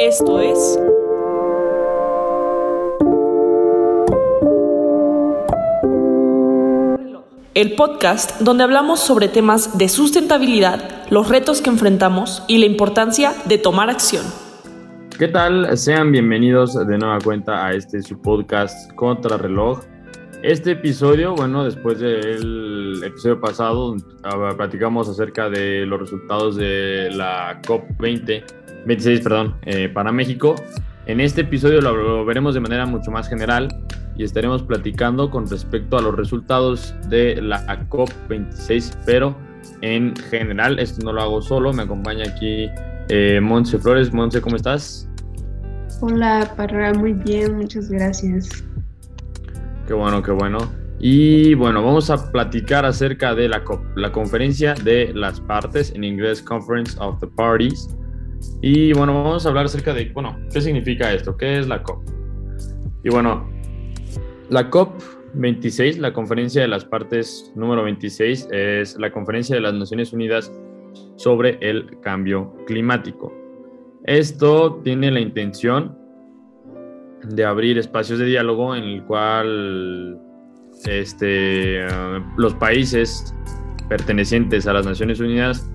Esto es... El podcast donde hablamos sobre temas de sustentabilidad, los retos que enfrentamos y la importancia de tomar acción. ¿Qué tal? Sean bienvenidos de nueva cuenta a este su podcast Contrarreloj. Este episodio, bueno, después del episodio pasado, ah, platicamos acerca de los resultados de la COP20 26, perdón, eh, para México. En este episodio lo, veremos de manera mucho más general y estaremos platicando con respecto a los resultados de la COP26, pero en general, esto no lo hago solo, me acompaña aquí eh, Monse Flores. Monse, ¿cómo estás? Hola, Parra, muy bien, muchas gracias. Qué bueno, qué bueno. Y bueno, vamos a platicar acerca de la COP, la conferencia de las partes, en inglés Conference of the Parties. Y bueno, vamos a hablar acerca de, bueno, ¿qué significa esto? ¿Qué es la COP? Y bueno, la COP 26, la conferencia de las partes número 26, es la conferencia de las Naciones Unidas sobre el cambio climático. Esto tiene la intención de abrir espacios de diálogo en el cual este, los países pertenecientes a las Naciones Unidas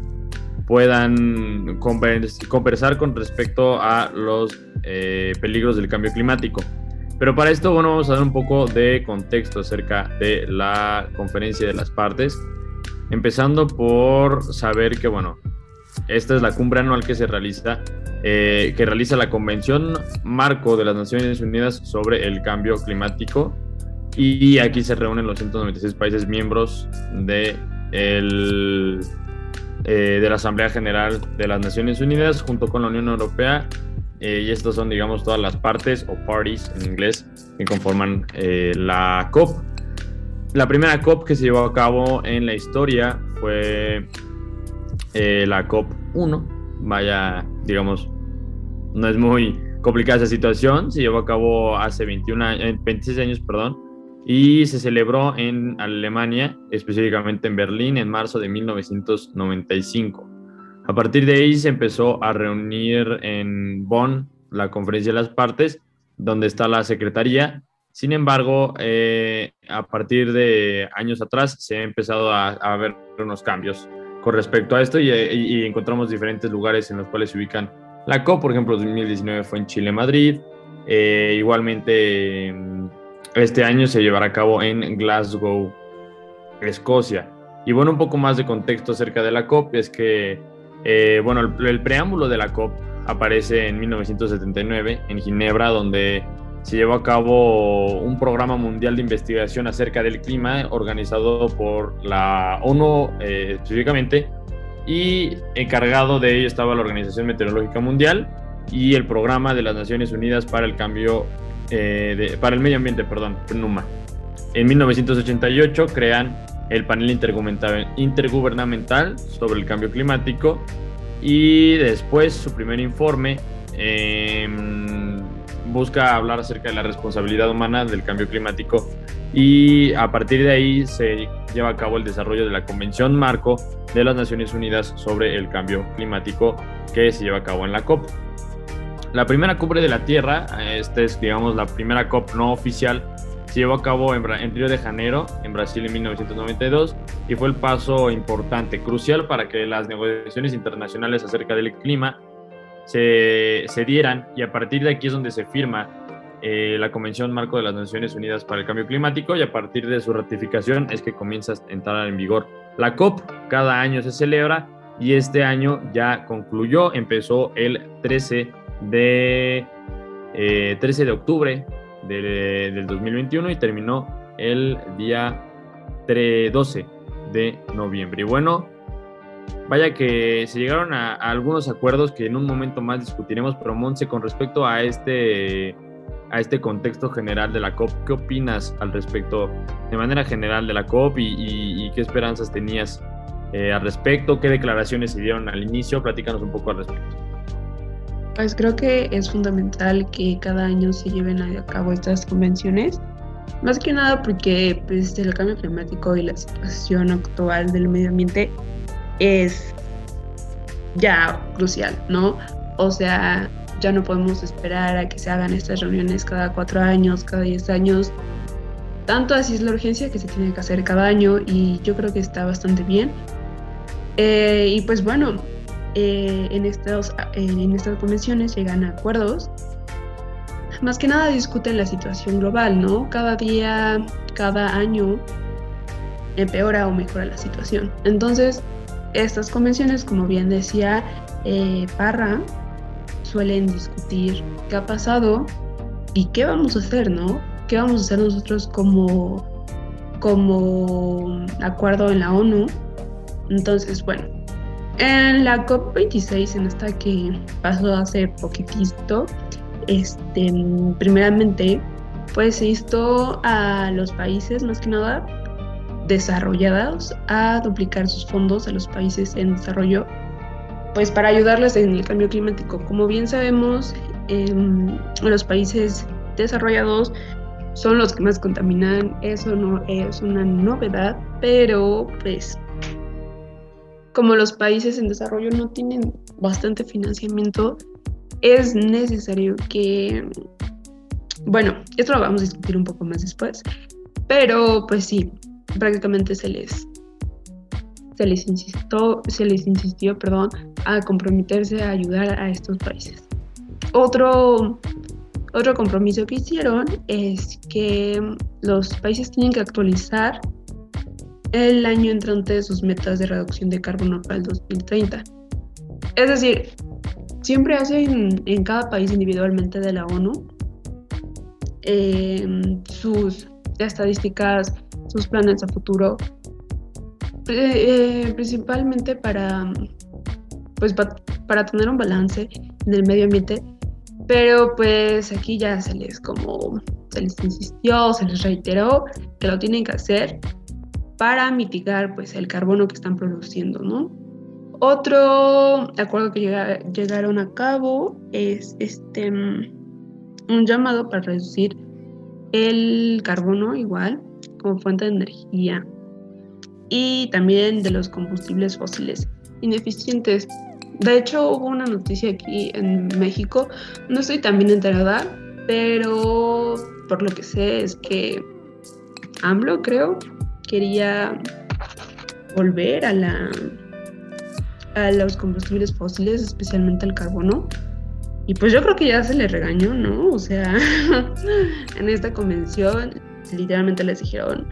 puedan conversar con respecto a los eh, peligros del cambio climático. Pero para esto, bueno, vamos a dar un poco de contexto acerca de la conferencia de las partes, empezando por saber que, bueno, esta es la cumbre anual que se realiza, eh, que realiza la Convención Marco de las Naciones Unidas sobre el Cambio Climático, y aquí se reúnen los 196 países miembros de el eh, de la Asamblea General de las Naciones Unidas junto con la Unión Europea. Eh, y estas son, digamos, todas las partes o parties en inglés que conforman eh, la COP. La primera COP que se llevó a cabo en la historia fue la COP 1. Vaya, digamos, no es muy complicada esa situación. Se llevó a cabo hace 21 26 años, perdón y se celebró en Alemania, específicamente en Berlín, en marzo de 1995. A partir de ahí se empezó a reunir en Bonn la conferencia de las partes, donde está la secretaría. Sin embargo, eh, a partir de años atrás se ha empezado a, a ver unos cambios con respecto a esto y, encontramos diferentes lugares en los cuales se ubican la COP. Por ejemplo, 2019 fue en Chile, Madrid. Eh, igualmente este año se llevará a cabo en Glasgow, Escocia. Y bueno, un poco más de contexto acerca de la COP es que, eh, bueno, el, preámbulo de la COP aparece en 1979 en Ginebra, donde se llevó a cabo un programa mundial de investigación acerca del clima organizado por la ONU eh, específicamente y encargado de ello estaba la Organización Meteorológica Mundial y el Programa de las Naciones Unidas para el Cambio eh, para el medio ambiente, perdón, NUMA. En 1988 crean el panel intergubernamental sobre el cambio climático y después su primer informe em, busca hablar acerca de la responsabilidad humana del cambio climático y a partir de ahí se lleva a cabo el desarrollo de la Convención Marco de las Naciones Unidas sobre el cambio climático que se lleva a cabo en la COP. La primera cumbre de la Tierra, esta es, digamos, la primera COP no oficial, se llevó a cabo en, Río de Janeiro, en Brasil, en 1992, y fue el paso importante, crucial para que las negociaciones internacionales acerca del clima se, se dieran, y a partir de aquí es donde se firma eh, la Convención Marco de las Naciones Unidas para el Cambio Climático, y a partir de su ratificación es que comienza a entrar en vigor. La COP cada año se celebra, y este año ya concluyó, empezó el 13 de 13 eh, de octubre del 2021 y terminó el día 12 de noviembre. Y bueno, vaya que se llegaron a, algunos acuerdos que en un momento más discutiremos, pero Monse, con respecto a este, a este contexto general de la COP, ¿qué opinas al respecto de manera general de la COP y, qué esperanzas tenías eh, al respecto? ¿Qué declaraciones se dieron al inicio? Platícanos un poco al respecto. Pues creo que es fundamental que cada año se lleven a cabo estas convenciones, más que nada porque pues, el cambio climático y la situación actual del medio ambiente es ya crucial, ¿no? O sea, ya no podemos esperar a que se hagan estas reuniones cada cuatro años, cada diez años. Tanto así es la urgencia que se tiene que hacer cada año y yo creo que está bastante bien. Eh, y pues bueno, eh, en, estos, en estas convenciones llegan a acuerdos. Más que nada discuten la situación global, ¿no? Cada día, cada año empeora o mejora la situación. Entonces, estas convenciones, como bien decía eh, Parra, suelen discutir qué ha pasado y qué vamos a hacer, ¿no? ¿Qué vamos a hacer nosotros como, como acuerdo en la ONU? Entonces, bueno, en la COP26, en esta que pasó hace poquitito, este, primeramente, pues se instó a los países, más que nada, desarrollados a duplicar sus fondos a los países en desarrollo, pues para ayudarles en el cambio climático. Como bien sabemos, em, los países desarrollados son los que más contaminan, eso no es una novedad, pero pues como los países en desarrollo no tienen bastante financiamiento, es necesario que, bueno, esto lo vamos a discutir un poco más después, pero pues sí, prácticamente se les se les insistió, se les insistió, perdón, a comprometerse a ayudar a estos países. Otro, otro compromiso que hicieron es que los países tienen que actualizar el año entrante sus metas de reducción de carbono para el 2030. Es decir, siempre hacen en cada país individualmente de la ONU eh, sus estadísticas sus planes a futuro, eh, principalmente para, pues, para tener un balance en el medio ambiente, pero pues aquí ya se les como, se les insistió, se les reiteró que lo tienen que hacer para mitigar pues el carbono que están produciendo, ¿no? Otro acuerdo que llegaron a cabo es este un llamado para reducir el carbono igual como fuente de energía y también de los combustibles fósiles ineficientes. De hecho, hubo una noticia aquí en México, no estoy tan bien enterada, pero por lo que sé es que AMLO, creo, quería volver a la a los combustibles fósiles, especialmente al carbono. Y pues yo creo que ya se le regañó, ¿no? O sea, en esta convención literalmente les dijeron,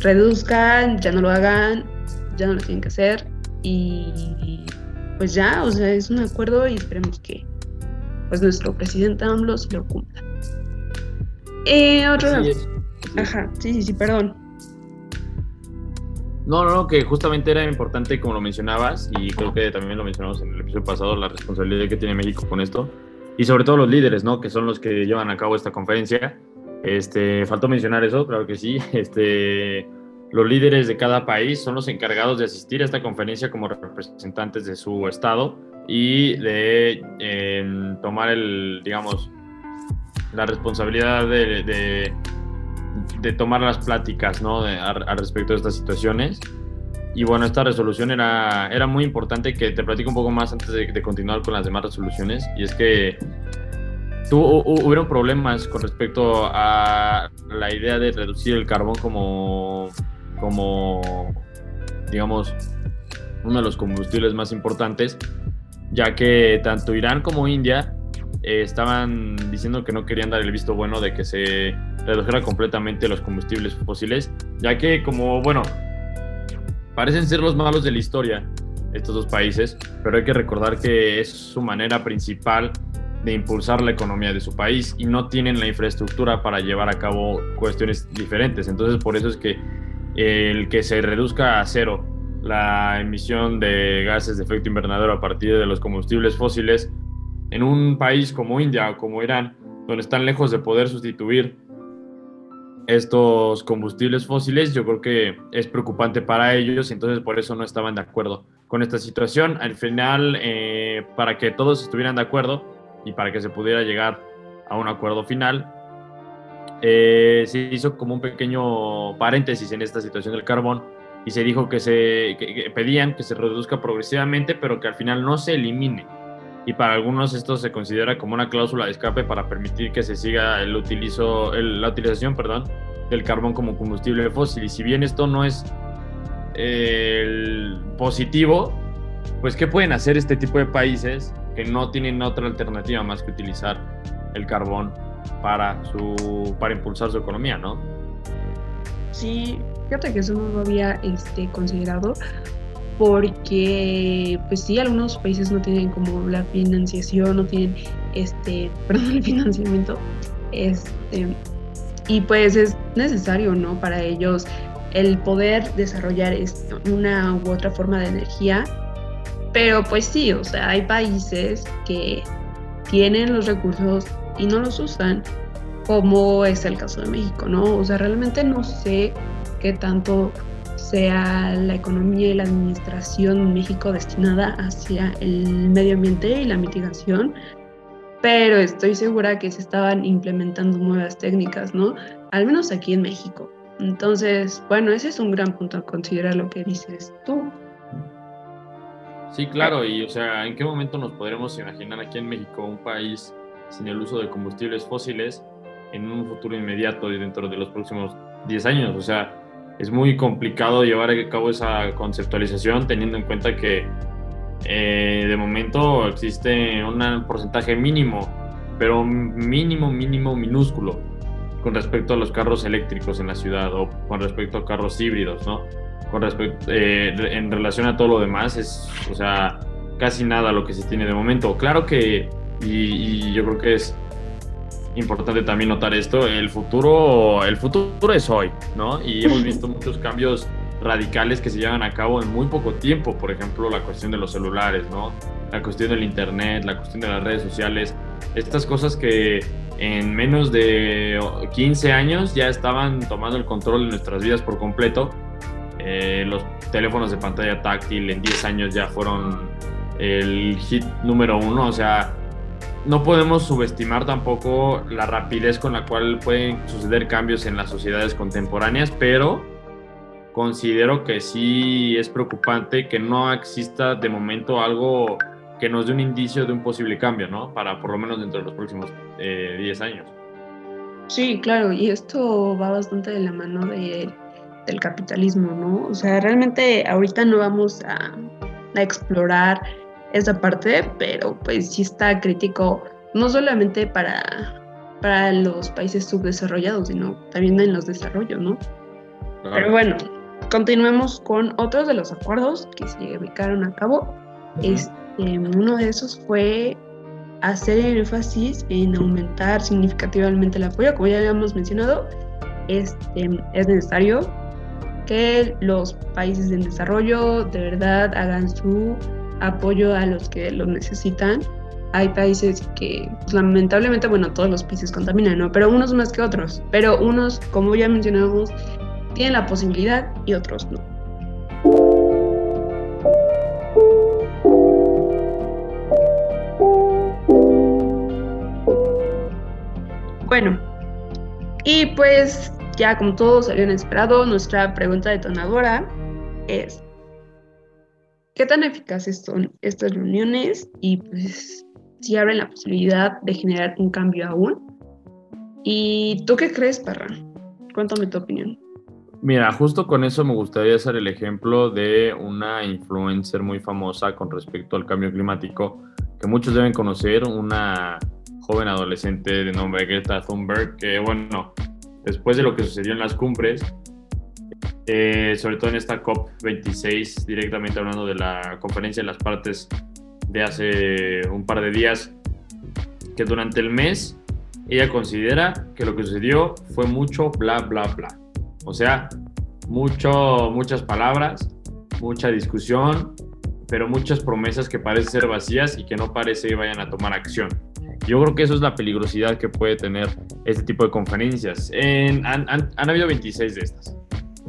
reduzcan, ya no lo hagan, ya no lo tienen que hacer y pues ya, o sea, es un acuerdo y esperemos que pues nuestro presidente AMLO se lo cumpla. Eh, otro... Ajá, sí, sí, sí, perdón. No, no, no, que justamente era importante, como lo mencionabas, y creo que también lo mencionamos en el episodio pasado, la responsabilidad que tiene México con esto, y sobre todo los líderes, ¿no? Que son los que llevan a cabo esta conferencia. Este, faltó mencionar eso, claro que sí. Este, los líderes de cada país son los encargados de asistir a esta conferencia como representantes de su estado y de em, tomar el, digamos, la responsabilidad de, tomar las pláticas, ¿no? al respecto de estas situaciones. Y bueno, esta resolución era, era muy importante que te platico un poco más antes de, de continuar con las demás resoluciones. Y es que hubieron problemas con respecto a la idea de reducir el carbón como, como, digamos, uno de los combustibles más importantes, ya que tanto Irán como India eh, estaban diciendo que no querían dar el visto bueno de que se redujera completamente los combustibles fósiles, ya que como, bueno, parecen ser los malos de la historia estos dos países, pero hay que recordar que es su manera principal de impulsar la economía de su país y no tienen la infraestructura para llevar a cabo cuestiones diferentes. Entonces, por eso es que el que se reduzca a cero la emisión de gases de efecto invernadero a partir de los combustibles fósiles en un país como India o como Irán, donde están lejos de poder sustituir estos combustibles fósiles, yo creo que es preocupante para ellos, entonces por eso no estaban de acuerdo con esta situación. Al final, eh, para que todos estuvieran de acuerdo, y para que se pudiera llegar a un acuerdo final. Eh, se hizo como un pequeño paréntesis en esta situación del carbón y se dijo que se pedían que se reduzca progresivamente, pero que al final no se elimine. Y para algunos esto se considera como una cláusula de escape para permitir que se siga el utilizo, la utilización perdón, del carbón como combustible fósil. Y si bien esto no es el positivo, pues ¿qué pueden hacer este tipo de países que no tienen otra alternativa más que utilizar el carbón para, su, para impulsar su economía, ¿no? Sí, fíjate que eso no lo había este, considerado porque pues sí, algunos países no tienen como la financiación, no tienen este, perdón, el financiamiento, este, y pues es necesario, ¿no? Para ellos el poder desarrollar una u otra forma de energía, pero pues sí, o sea, hay países que tienen los recursos y no los usan, como es el caso de México, ¿no? O sea, realmente no sé qué tanto sea la economía y la administración en México destinada hacia el medio ambiente y la mitigación, pero estoy segura que se estaban implementando nuevas técnicas, ¿no? Al menos aquí en México. Entonces, bueno, ese es un gran punto a considerar lo que dices tú. Sí, claro, y o sea, ¿en qué momento nos podremos imaginar aquí en México un país sin el uso de combustibles fósiles en un futuro inmediato y dentro de los próximos 10 años? O sea, es muy complicado llevar a cabo esa conceptualización teniendo en cuenta que eh, de momento existe un porcentaje mínimo, pero mínimo, mínimo, minúsculo con respecto a los carros eléctricos en la ciudad o con respecto a carros híbridos, ¿no? Con respecto, eh, en relación a todo lo demás, es, o sea, casi nada lo que se tiene de momento. Claro que, y yo creo que es importante también notar esto, el futuro, el futuro es hoy, ¿no? Y hemos visto muchos cambios radicales que se llevan a cabo en muy poco tiempo, por ejemplo, la cuestión de los celulares, ¿no? La cuestión del internet, la cuestión de las redes sociales, estas cosas que en menos de 15 años ya estaban tomando el control de nuestras vidas por completo. Eh, los teléfonos de pantalla táctil en 10 años ya fueron el hit número uno, o sea, no podemos subestimar tampoco la rapidez con la cual pueden suceder cambios en las sociedades contemporáneas, pero considero que sí es preocupante que no exista de momento algo que nos dé un indicio de un posible cambio, ¿no? Para por lo menos dentro de los próximos 10 eh, años. Sí, claro, y esto va bastante de la mano de, del capitalismo, ¿no? O sea, realmente ahorita no vamos a, a explorar esa parte, pero pues sí está crítico, no solamente para, para los países subdesarrollados, sino también en los desarrollos, ¿no? Pero bueno, continuemos con otros de los acuerdos que se llevaron a cabo. este, uno de esos fue hacer énfasis en aumentar significativamente el apoyo, como ya habíamos mencionado, este, es necesario que los países en desarrollo de verdad hagan su apoyo a los que lo necesitan. Hay países que, pues, lamentablemente, bueno, todos los países contaminan, ¿no? Pero unos más que otros. Pero unos, como ya mencionamos, tienen la posibilidad y otros no. Bueno, y pues ya como todos habían esperado, nuestra pregunta detonadora es, ¿Qué tan eficaces son estas reuniones y pues si abren la posibilidad de generar un cambio aún? ¿Y tú qué crees, Parra? Cuéntame tu opinión. Mira, justo con eso me gustaría hacer el ejemplo de una influencer muy famosa con respecto al cambio climático que muchos deben conocer, una joven adolescente de nombre Greta Thunberg, que bueno, después de lo que sucedió en las cumbres, eh, sobre todo en esta COP26, directamente hablando de la conferencia de las partes de hace un par de días, que durante el mes ella considera que lo que sucedió fue mucho bla, bla, bla. O sea, mucho, muchas palabras, mucha discusión, pero muchas promesas que parecen ser vacías y que no parece que vayan a tomar acción. Yo creo que eso es la peligrosidad que puede tener este tipo de conferencias. han, han habido 26 de estas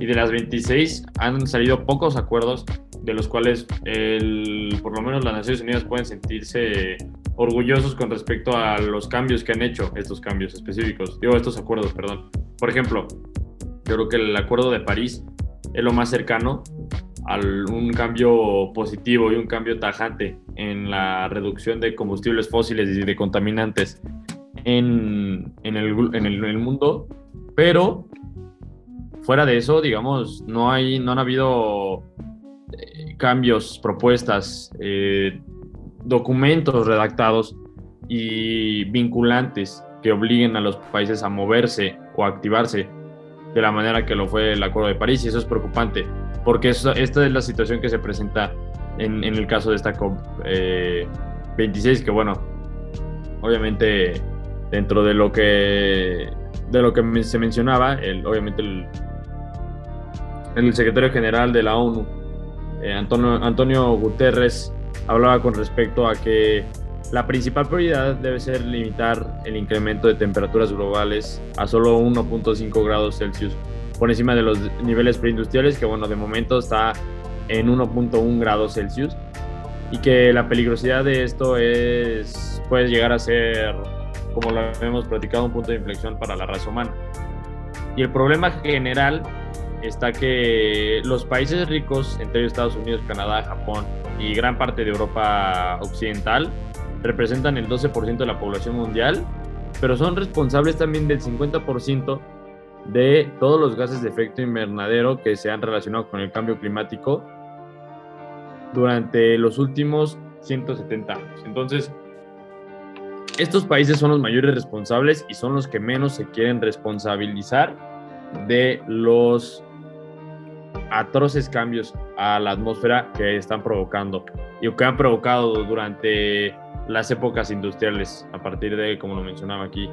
y de las 26 han salido pocos acuerdos de los cuales el, por lo menos las Naciones Unidas pueden sentirse orgullosos con respecto a los cambios que han hecho, estos cambios específicos, digo, estos acuerdos, perdón. Por ejemplo, yo creo que el Acuerdo de París es lo más cercano un cambio positivo y un cambio tajante en la reducción de combustibles fósiles y de contaminantes en, en, el, en, el, mundo, pero fuera de eso, digamos, no, hay, no han habido eh, cambios, propuestas, eh, documentos redactados y vinculantes que obliguen a los países a moverse o activarse de la manera que lo fue el Acuerdo de París y eso es preocupante porque esta es la situación que se presenta en, el caso de esta COP26 eh, que bueno, obviamente dentro de lo que de lo que se mencionaba, el, obviamente el, el secretario general de la ONU, eh, Antonio, Antonio Guterres, hablaba con respecto a que la principal prioridad debe ser limitar el incremento de temperaturas globales a solo 1.5 grados Celsius por encima de los niveles preindustriales, que bueno, de momento está en 1.1 grados Celsius, y que la peligrosidad de esto es, puede llegar a ser, como lo hemos platicado, un punto de inflexión para la raza humana. Y el problema general está que los países ricos, entre ellos Estados Unidos, Canadá, Japón y gran parte de Europa occidental, representan el 12% de la población mundial, pero son responsables también del 50% de todos los gases de efecto invernadero que se han relacionado con el cambio climático durante los últimos 170 años. Entonces, estos países son los mayores responsables y son los que menos se quieren responsabilizar de los atroces cambios a la atmósfera que están provocando y que han provocado durante las épocas industriales, a partir de, como lo mencionaba aquí,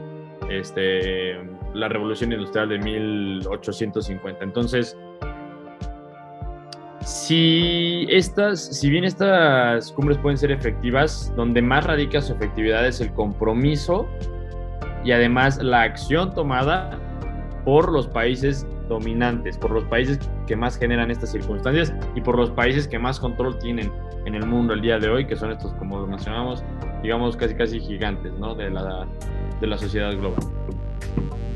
este, la revolución industrial de 1850. Entonces, si, estas, si bien estas cumbres pueden ser efectivas, donde más radica su efectividad es el compromiso y además la acción tomada por los países dominantes, por los países que más generan estas circunstancias y por los países que más control tienen en el mundo el día de hoy, que son estos, como lo mencionamos, digamos, casi casi gigantes, ¿no? De la, de la sociedad global.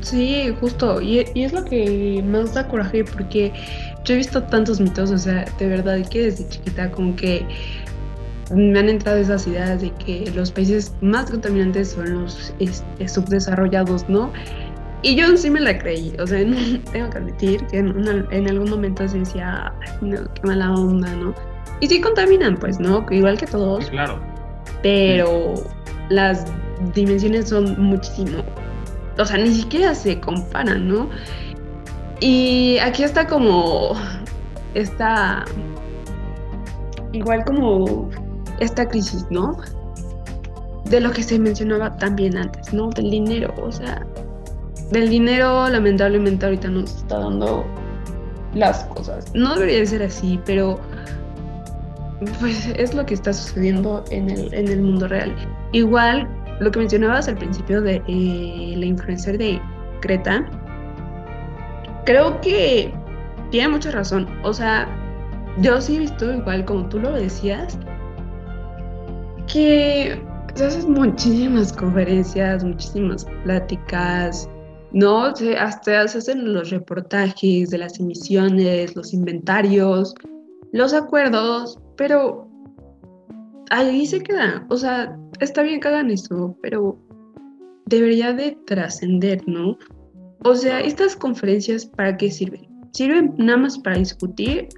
Sí, justo, y, es lo que más da coraje porque yo he visto tantos mitos, o sea, de verdad que desde chiquita como que me han entrado esas ideas de que los países más contaminantes son los este, subdesarrollados, ¿no? Y yo sí me la creí, o sea, tengo que admitir que en, algún momento se decía, no, qué mala onda, ¿no? Y sí contaminan, pues, ¿no? Igual que todos. Claro. Pero las dimensiones son muchísimo, o sea, ni siquiera se comparan, ¿no? Y aquí está como esta, igual como esta crisis, ¿no? De lo que se mencionaba también antes, ¿no? Del dinero, o sea, del dinero lamentablemente ahorita nos está dando las cosas. No debería ser así, pero pues es lo que está sucediendo en el, en el mundo real. Igual lo que mencionabas al principio de eh, la influencer de Creta, creo que tiene mucha razón. O sea, yo sí he visto igual como tú lo decías, que se hacen muchísimas conferencias, muchísimas pláticas, ¿no? hasta se hacen los reportajes de las emisiones, los inventarios, los acuerdos, pero ahí se queda. O sea, está bien que hagan eso, pero debería de trascender, ¿no? O sea, estas conferencias, ¿para qué sirven? ¿Sirven nada más para discutir,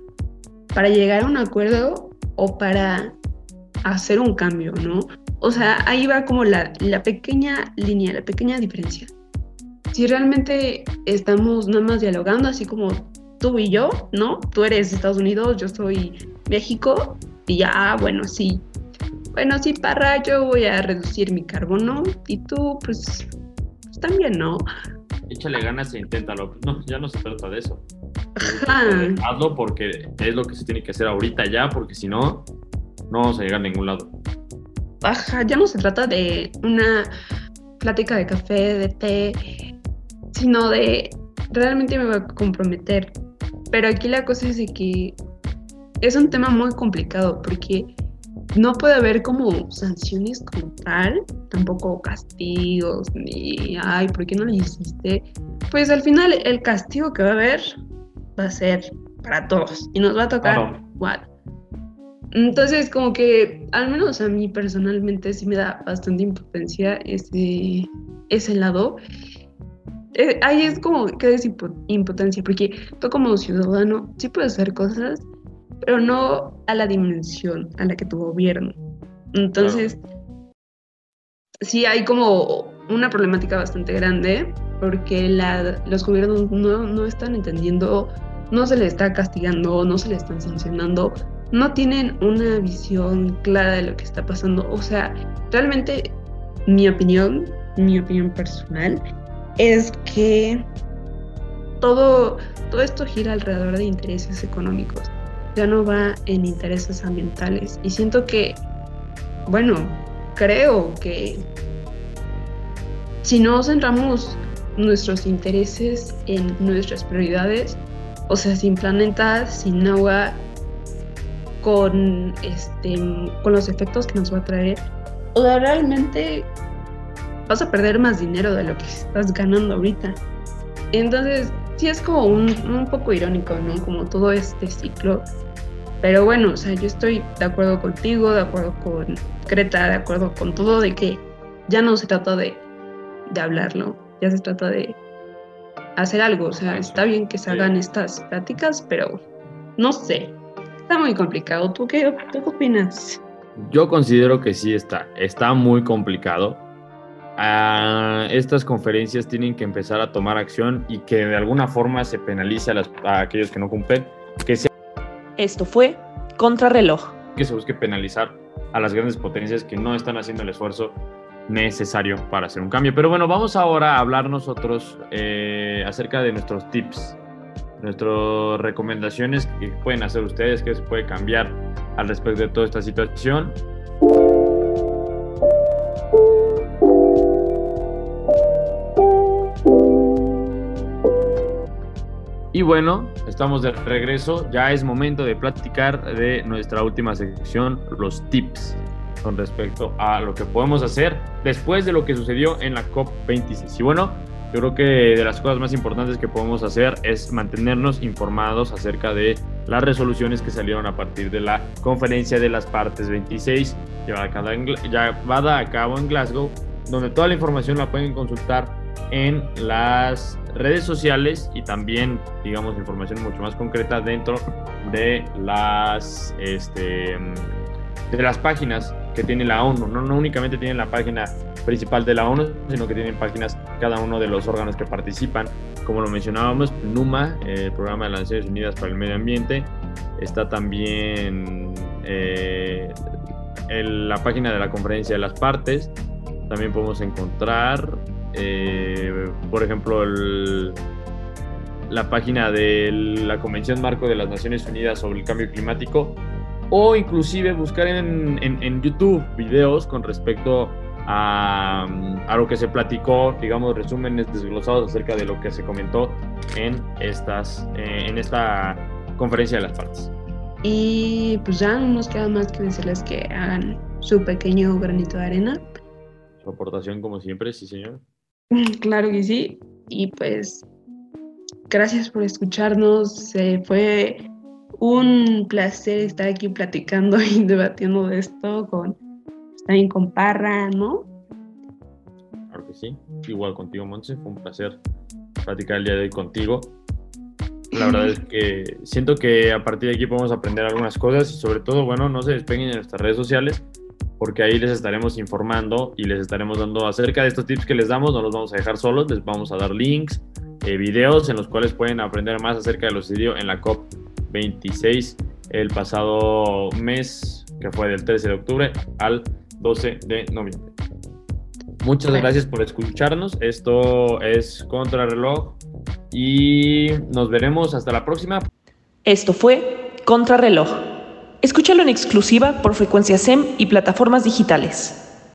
para llegar a un acuerdo o para hacer un cambio, ¿no? O sea, ahí va como la, la pequeña línea, la pequeña diferencia. Si realmente estamos nada más dialogando, así como tú y yo, ¿no? Tú eres Estados Unidos, yo soy México, y ya, ah, bueno, sí, bueno, sí, para, yo voy a reducir mi carbono y tú, pues, pues también, ¿no? Échale ganas e inténtalo. No, ya no se trata de eso. Hazlo porque es lo que se tiene que hacer ahorita ya, porque si no, no vamos a llegar a ningún lado. Ajá, ya no se trata de una plática de café, de té, sino de realmente me voy a comprometer. Pero aquí la cosa es de que es un tema muy complicado porque no puede haber como sanciones como tal, tampoco castigos, ni, ay, ¿por qué no lo hiciste? Pues al final el castigo que va a haber va a ser para todos y nos va a tocar. Entonces, como que, al menos a mí personalmente, sí me da bastante impotencia ese, ese lado. Eh, ahí es como que es impotencia, porque tú como ciudadano sí puedes hacer cosas, pero no a la dimensión a la que tu gobierno. Entonces, sí hay como una problemática bastante grande, porque la, los gobiernos no, no están entendiendo, no se les está castigando, no se les están sancionando no tienen una visión clara de lo que está pasando. O sea, realmente mi opinión, mi opinión personal, es que todo, todo esto gira alrededor de intereses económicos, ya no va en intereses ambientales. Y siento que, bueno, creo que si no centramos nuestros intereses en nuestras prioridades, o sea, sin planeta, sin agua, con, este, con los efectos que nos va a traer, o sea, realmente vas a perder más dinero de lo que estás ganando ahorita. Entonces, sí es como un, un poco irónico, ¿no? Como todo este ciclo. Pero bueno, o sea, yo estoy de acuerdo contigo, de acuerdo con Creta, de acuerdo con todo de que ya no se trata de, de hablarlo, ya se trata de hacer algo. O sea, está bien que se hagan estas pláticas, pero no sé, Está muy complicado. ¿Tú qué, qué opinas? Yo considero que sí está. Está muy complicado. Ah, estas conferencias tienen que empezar a tomar acción y que de alguna forma se penalice a, las, a aquellos que no cumplen. Que. Esto fue Contrarreloj. Que se busque penalizar a las grandes potencias que no están haciendo el esfuerzo necesario para hacer un cambio. Pero bueno, vamos ahora a hablar nosotros eh, acerca de nuestros tips nuestras recomendaciones que pueden hacer ustedes, que se puede cambiar al respecto de toda esta situación. Y bueno, estamos de regreso. Ya es momento de platicar de nuestra última sección, los tips con respecto a lo que podemos hacer después de lo que sucedió en la COP26. Y bueno, yo creo que de las cosas más importantes que podemos hacer es mantenernos informados acerca de las resoluciones que salieron a partir de la conferencia de las partes 26 llevada a cabo en Glasgow, donde toda la información la pueden consultar en las redes sociales y también, digamos, información mucho más concreta dentro de las, este, de las páginas que tiene la ONU. No, no únicamente tienen la página principal de la ONU, sino que tienen páginas cada uno de los órganos que participan. Como lo mencionábamos, NUMA, el Programa de las Naciones Unidas para el Medio Ambiente, está también eh, en la página de la Conferencia de las Partes. También podemos encontrar, eh, por ejemplo, la página de la Convención Marco de las Naciones Unidas sobre el Cambio Climático o inclusive buscar en, en, en YouTube videos con respecto a, lo que se platicó, digamos, resúmenes desglosados acerca de lo que se comentó en, estas, eh, en esta conferencia de las partes. Y pues ya no nos queda más que decirles que hagan su pequeño granito de arena. Su aportación, como siempre, sí, señor. Claro que sí. Y pues, gracias por escucharnos. fue un placer estar aquí platicando y debatiendo de esto con también con Parra, ¿no? Claro que sí. Igual contigo, Montse. Fue un placer platicar el día de hoy contigo. La verdad es que siento que a partir de aquí podemos aprender algunas cosas y sobre todo, bueno, no se despeguen en nuestras redes sociales porque ahí les estaremos informando y les estaremos dando acerca de estos tips que les damos, no los vamos a dejar solos, les vamos a dar links, eh, videos en los cuales pueden aprender más acerca de lo sucedido en la COP26 el pasado mes, que fue del 13 de octubre al 12 de noviembre. Muchas gracias por escucharnos. Esto es Contrarreloj y nos veremos hasta la próxima. Esto fue Contrarreloj. Escúchalo en exclusiva por frecuencia SEM y plataformas digitales.